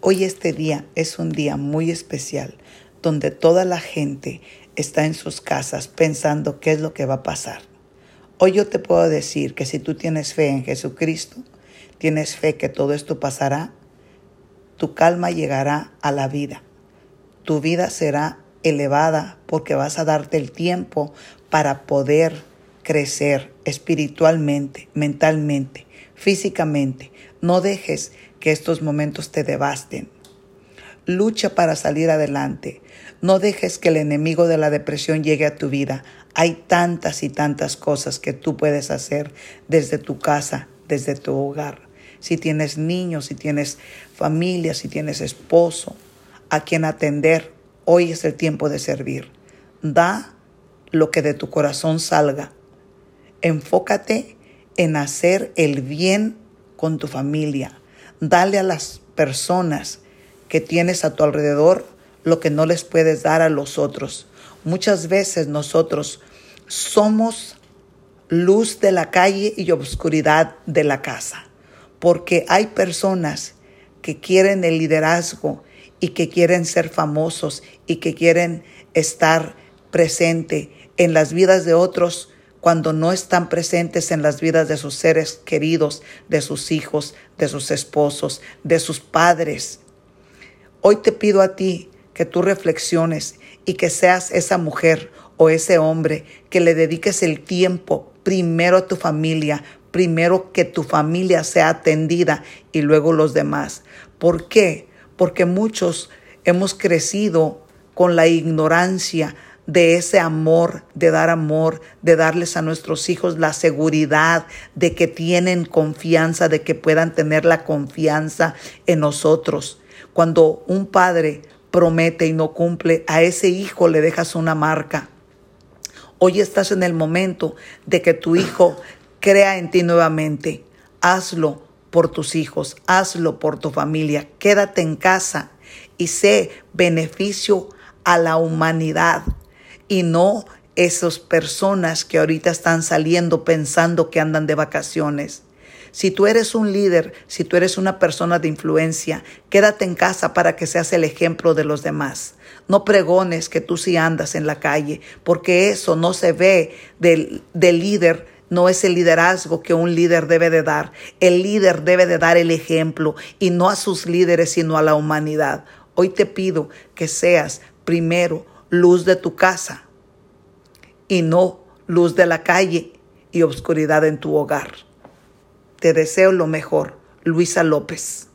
Hoy este día es un día muy especial donde toda la gente está en sus casas pensando qué es lo que va a pasar. Hoy yo te puedo decir que si tú tienes fe en Jesucristo, tienes fe que todo esto pasará, tu calma llegará a la vida. Tu vida será elevada porque vas a darte el tiempo para poder crecer espiritualmente, mentalmente, físicamente. No dejes que estos momentos te devasten. Lucha para salir adelante. No dejes que el enemigo de la depresión llegue a tu vida. Hay tantas y tantas cosas que tú puedes hacer desde tu casa, desde tu hogar. Si tienes niños, si tienes familia, si tienes esposo, a quien atender, hoy es el tiempo de servir. Da lo que de tu corazón salga. Enfócate en hacer el bien con tu familia. Dale a las personas que tienes a tu alrededor lo que no les puedes dar a los otros. Muchas veces nosotros somos luz de la calle y oscuridad de la casa, porque hay personas que quieren el liderazgo y que quieren ser famosos y que quieren estar presente en las vidas de otros cuando no están presentes en las vidas de sus seres queridos, de sus hijos, de sus esposos, de sus padres. Hoy te pido a ti que tú reflexiones y que seas esa mujer o ese hombre que le dediques el tiempo primero a tu familia, primero que tu familia sea atendida y luego los demás. ¿Por qué? Porque muchos hemos crecido con la ignorancia de ese amor, de dar amor, de darles a nuestros hijos la seguridad de que tienen confianza, de que puedan tener la confianza en nosotros. Cuando un padre promete y no cumple, a ese hijo le dejas una marca. Hoy estás en el momento de que tu hijo crea en ti nuevamente. Hazlo por tus hijos, hazlo por tu familia, quédate en casa y sé beneficio a la humanidad y no esas personas que ahorita están saliendo pensando que andan de vacaciones. Si tú eres un líder, si tú eres una persona de influencia, quédate en casa para que seas el ejemplo de los demás. No pregones que tú sí andas en la calle, porque eso no se ve del, del líder no es el liderazgo que un líder debe de dar. El líder debe de dar el ejemplo y no a sus líderes, sino a la humanidad. Hoy te pido que seas primero luz de tu casa y no luz de la calle y obscuridad en tu hogar. Te deseo lo mejor, Luisa López.